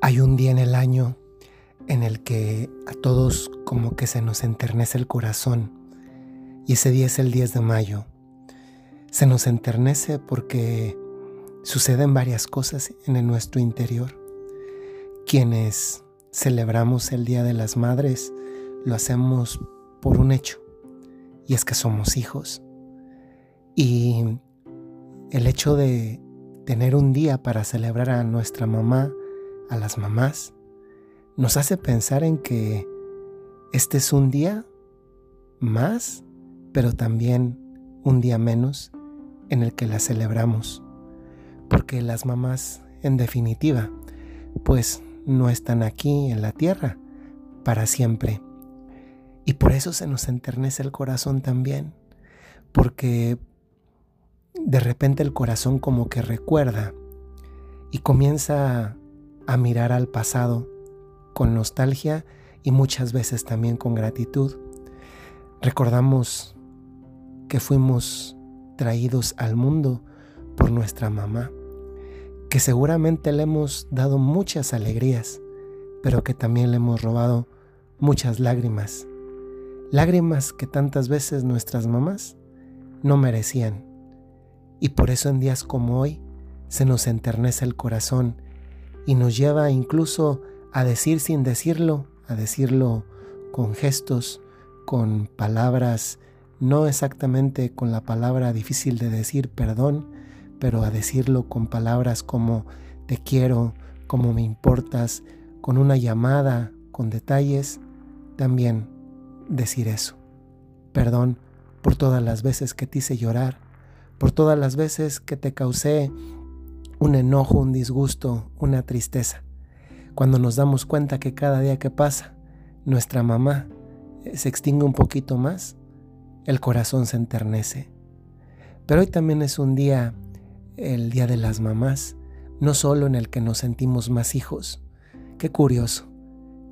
Hay un día en el año en el que a todos como que se nos enternece el corazón y ese día es el 10 de mayo. Se nos enternece porque suceden varias cosas en nuestro interior. Quienes celebramos el Día de las Madres lo hacemos por un hecho y es que somos hijos. Y el hecho de tener un día para celebrar a nuestra mamá, a las mamás, nos hace pensar en que este es un día más, pero también un día menos en el que la celebramos. Porque las mamás, en definitiva, pues no están aquí en la tierra para siempre. Y por eso se nos enternece el corazón también, porque de repente el corazón como que recuerda y comienza a mirar al pasado con nostalgia y muchas veces también con gratitud. Recordamos que fuimos traídos al mundo por nuestra mamá, que seguramente le hemos dado muchas alegrías, pero que también le hemos robado muchas lágrimas. Lágrimas que tantas veces nuestras mamás no merecían. Y por eso en días como hoy se nos enternece el corazón y nos lleva incluso a decir sin decirlo, a decirlo con gestos, con palabras, no exactamente con la palabra difícil de decir perdón, pero a decirlo con palabras como te quiero, como me importas, con una llamada, con detalles, también decir eso. Perdón por todas las veces que te hice llorar, por todas las veces que te causé un enojo, un disgusto, una tristeza. Cuando nos damos cuenta que cada día que pasa, nuestra mamá eh, se extingue un poquito más, el corazón se enternece. Pero hoy también es un día, el Día de las Mamás, no solo en el que nos sentimos más hijos. Qué curioso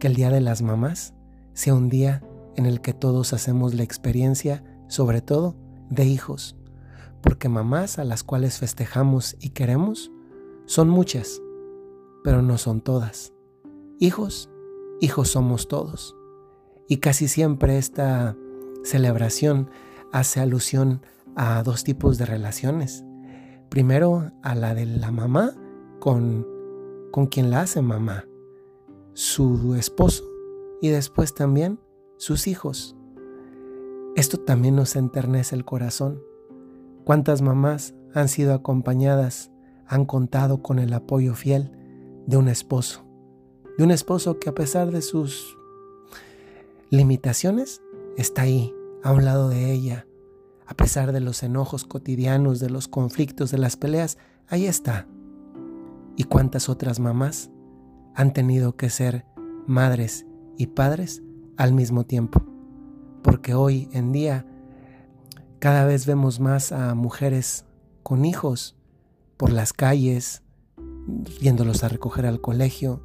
que el Día de las Mamás sea un día en el que todos hacemos la experiencia, sobre todo, de hijos. Porque mamás a las cuales festejamos y queremos son muchas, pero no son todas. Hijos, hijos somos todos. Y casi siempre esta celebración hace alusión a dos tipos de relaciones. Primero a la de la mamá con, con quien la hace mamá, su esposo y después también sus hijos. Esto también nos enternece el corazón. ¿Cuántas mamás han sido acompañadas han contado con el apoyo fiel de un esposo, de un esposo que a pesar de sus limitaciones está ahí, a un lado de ella, a pesar de los enojos cotidianos, de los conflictos, de las peleas, ahí está. ¿Y cuántas otras mamás han tenido que ser madres y padres al mismo tiempo? Porque hoy en día cada vez vemos más a mujeres con hijos por las calles, yéndolos a recoger al colegio,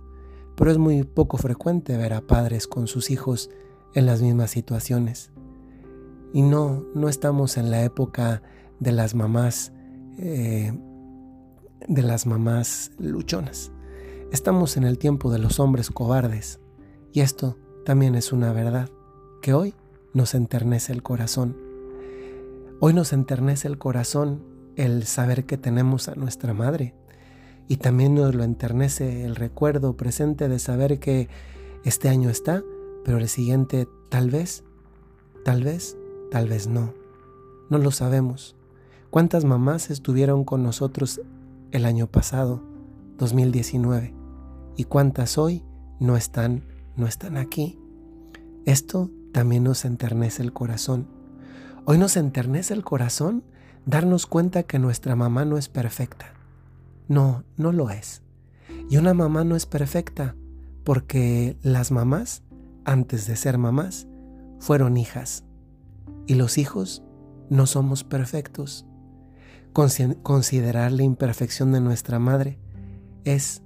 pero es muy poco frecuente ver a padres con sus hijos en las mismas situaciones. Y no, no estamos en la época de las mamás, eh, de las mamás luchonas. Estamos en el tiempo de los hombres cobardes. Y esto también es una verdad que hoy nos enternece el corazón. Hoy nos enternece el corazón el saber que tenemos a nuestra madre. Y también nos lo enternece el recuerdo presente de saber que este año está, pero el siguiente tal vez, tal vez, tal vez no. No lo sabemos. ¿Cuántas mamás estuvieron con nosotros el año pasado, 2019? ¿Y cuántas hoy no están, no están aquí? Esto también nos enternece el corazón. Hoy nos enternece el corazón darnos cuenta que nuestra mamá no es perfecta. No, no lo es. Y una mamá no es perfecta porque las mamás, antes de ser mamás, fueron hijas. Y los hijos no somos perfectos. Considerar la imperfección de nuestra madre es,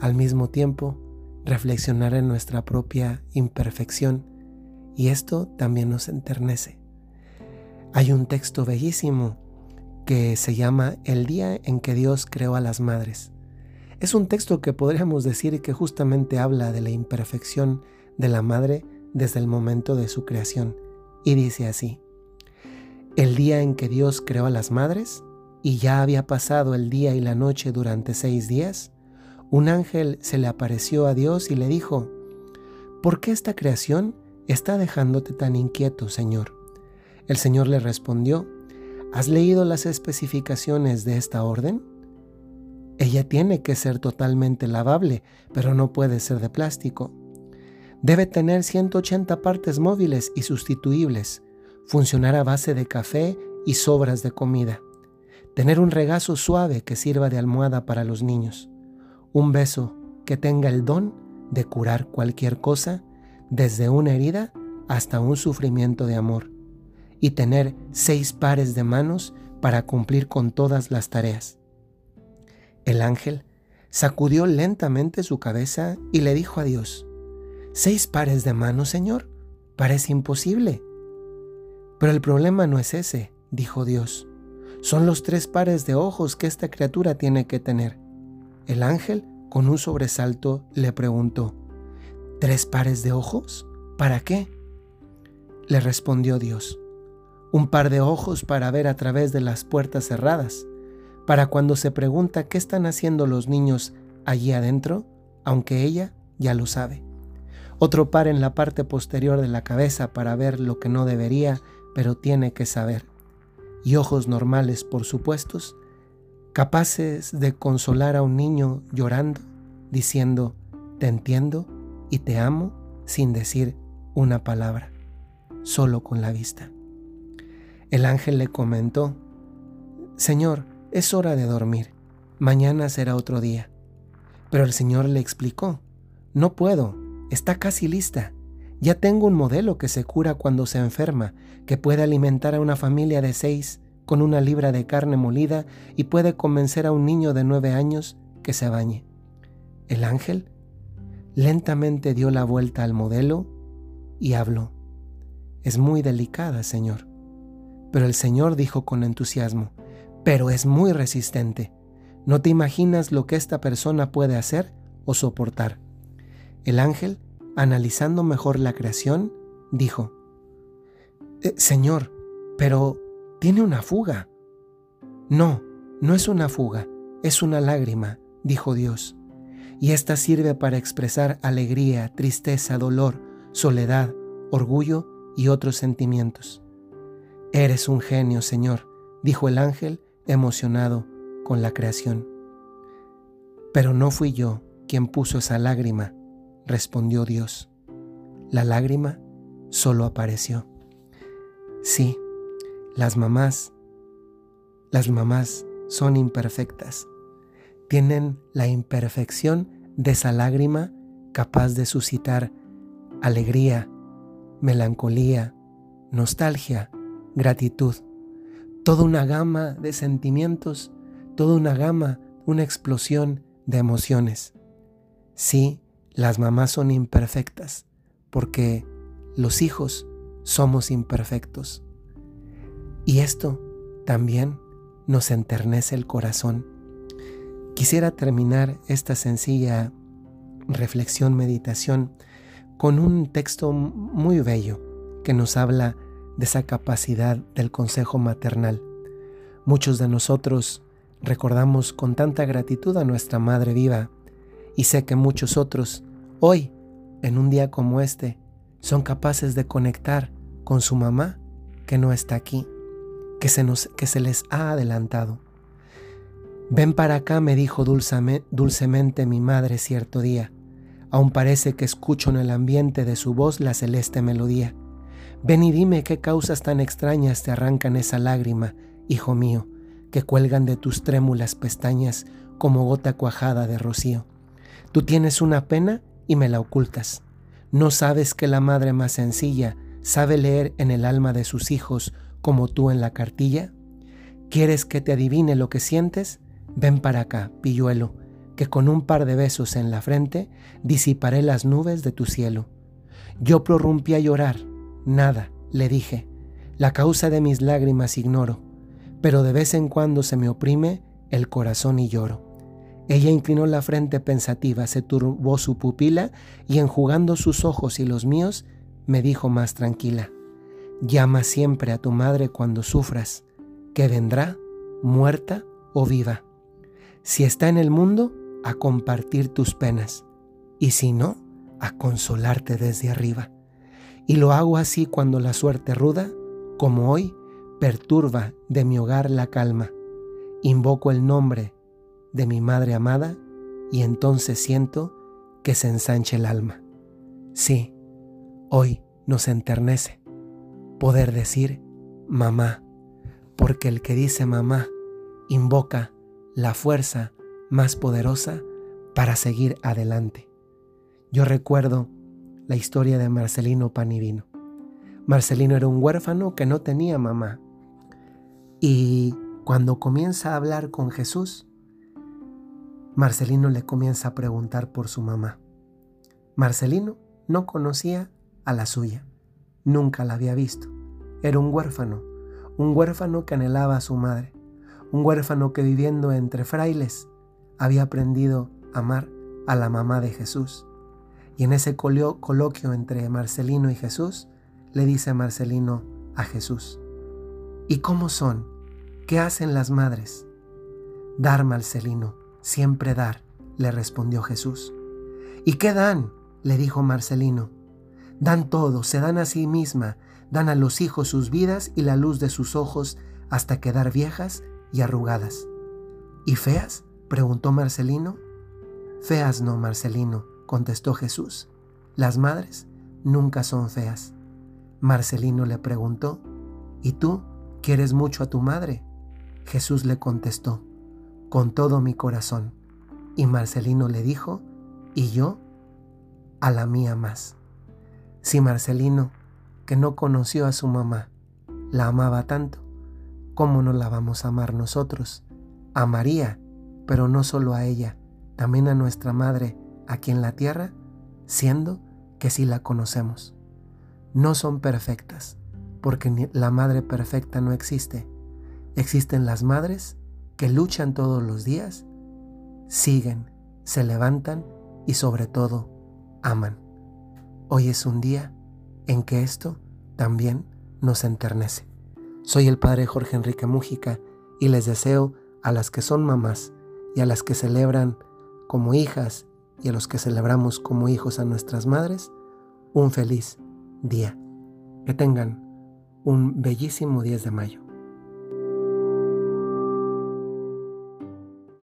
al mismo tiempo, reflexionar en nuestra propia imperfección. Y esto también nos enternece. Hay un texto bellísimo que se llama El día en que Dios creó a las madres. Es un texto que podríamos decir que justamente habla de la imperfección de la madre desde el momento de su creación. Y dice así, el día en que Dios creó a las madres, y ya había pasado el día y la noche durante seis días, un ángel se le apareció a Dios y le dijo, ¿por qué esta creación está dejándote tan inquieto, Señor? El Señor le respondió, ¿has leído las especificaciones de esta orden? Ella tiene que ser totalmente lavable, pero no puede ser de plástico. Debe tener 180 partes móviles y sustituibles, funcionar a base de café y sobras de comida, tener un regazo suave que sirva de almohada para los niños, un beso que tenga el don de curar cualquier cosa, desde una herida hasta un sufrimiento de amor, y tener seis pares de manos para cumplir con todas las tareas. El ángel sacudió lentamente su cabeza y le dijo a Dios, ¿Seis pares de manos, Señor? Parece imposible. Pero el problema no es ese, dijo Dios. Son los tres pares de ojos que esta criatura tiene que tener. El ángel, con un sobresalto, le preguntó, ¿Tres pares de ojos? ¿Para qué? Le respondió Dios, un par de ojos para ver a través de las puertas cerradas, para cuando se pregunta qué están haciendo los niños allí adentro, aunque ella ya lo sabe. Otro par en la parte posterior de la cabeza para ver lo que no debería, pero tiene que saber. Y ojos normales, por supuesto, capaces de consolar a un niño llorando, diciendo, te entiendo y te amo sin decir una palabra, solo con la vista. El ángel le comentó, Señor, es hora de dormir, mañana será otro día. Pero el Señor le explicó, no puedo, está casi lista. Ya tengo un modelo que se cura cuando se enferma, que puede alimentar a una familia de seis con una libra de carne molida y puede convencer a un niño de nueve años que se bañe. El ángel lentamente dio la vuelta al modelo y habló. Es muy delicada, Señor. Pero el Señor dijo con entusiasmo, pero es muy resistente. No te imaginas lo que esta persona puede hacer o soportar. El ángel, analizando mejor la creación, dijo, eh, Señor, pero tiene una fuga. No, no es una fuga, es una lágrima, dijo Dios. Y esta sirve para expresar alegría, tristeza, dolor, soledad, orgullo y otros sentimientos. Eres un genio, Señor, dijo el ángel emocionado con la creación. Pero no fui yo quien puso esa lágrima, respondió Dios. La lágrima solo apareció. Sí, las mamás, las mamás son imperfectas. Tienen la imperfección de esa lágrima capaz de suscitar alegría, melancolía, nostalgia, gratitud toda una gama de sentimientos, toda una gama, una explosión de emociones. Sí, las mamás son imperfectas, porque los hijos somos imperfectos. Y esto también nos enternece el corazón. Quisiera terminar esta sencilla reflexión, meditación, con un texto muy bello que nos habla de esa capacidad del consejo maternal. Muchos de nosotros recordamos con tanta gratitud a nuestra Madre viva y sé que muchos otros hoy, en un día como este, son capaces de conectar con su mamá que no está aquí, que se, nos, que se les ha adelantado. Ven para acá, me dijo dulcemente mi madre cierto día. Aún parece que escucho en el ambiente de su voz la celeste melodía. Ven y dime qué causas tan extrañas te arrancan esa lágrima, hijo mío, que cuelgan de tus trémulas pestañas como gota cuajada de rocío. Tú tienes una pena y me la ocultas. ¿No sabes que la madre más sencilla sabe leer en el alma de sus hijos como tú en la cartilla? ¿Quieres que te adivine lo que sientes? Ven para acá, pilluelo, que con un par de besos en la frente disiparé las nubes de tu cielo. Yo prorrumpí a llorar, Nada, le dije. La causa de mis lágrimas ignoro, pero de vez en cuando se me oprime el corazón y lloro. Ella inclinó la frente pensativa, se turbó su pupila y enjugando sus ojos y los míos, me dijo más tranquila, llama siempre a tu madre cuando sufras, que vendrá, muerta o viva. Si está en el mundo, a compartir tus penas, y si no, a consolarte desde arriba. Y lo hago así cuando la suerte ruda, como hoy, perturba de mi hogar la calma. Invoco el nombre de mi madre amada y entonces siento que se ensanche el alma. Sí, hoy nos enternece poder decir mamá, porque el que dice mamá invoca la fuerza más poderosa para seguir adelante. Yo recuerdo la historia de Marcelino Panivino. Marcelino era un huérfano que no tenía mamá. Y cuando comienza a hablar con Jesús, Marcelino le comienza a preguntar por su mamá. Marcelino no conocía a la suya, nunca la había visto. Era un huérfano, un huérfano que anhelaba a su madre, un huérfano que viviendo entre frailes había aprendido a amar a la mamá de Jesús. Y en ese coloquio entre Marcelino y Jesús, le dice Marcelino a Jesús, ¿y cómo son? ¿Qué hacen las madres? Dar, Marcelino, siempre dar, le respondió Jesús. ¿Y qué dan? le dijo Marcelino. Dan todo, se dan a sí misma, dan a los hijos sus vidas y la luz de sus ojos hasta quedar viejas y arrugadas. ¿Y feas? preguntó Marcelino. Feas no, Marcelino, contestó Jesús. Las madres nunca son feas. Marcelino le preguntó, ¿Y tú quieres mucho a tu madre? Jesús le contestó, con todo mi corazón. Y Marcelino le dijo, ¿y yo? A la mía más. Si Marcelino, que no conoció a su mamá, la amaba tanto, ¿cómo no la vamos a amar nosotros? A María, pero no solo a ella, también a nuestra madre aquí en la tierra, siendo que sí la conocemos no son perfectas, porque la madre perfecta no existe. Existen las madres que luchan todos los días, siguen, se levantan y sobre todo aman. Hoy es un día en que esto también nos enternece. Soy el padre Jorge Enrique Mújica y les deseo a las que son mamás y a las que celebran como hijas y a los que celebramos como hijos a nuestras madres un feliz día. Que tengan un bellísimo 10 de mayo.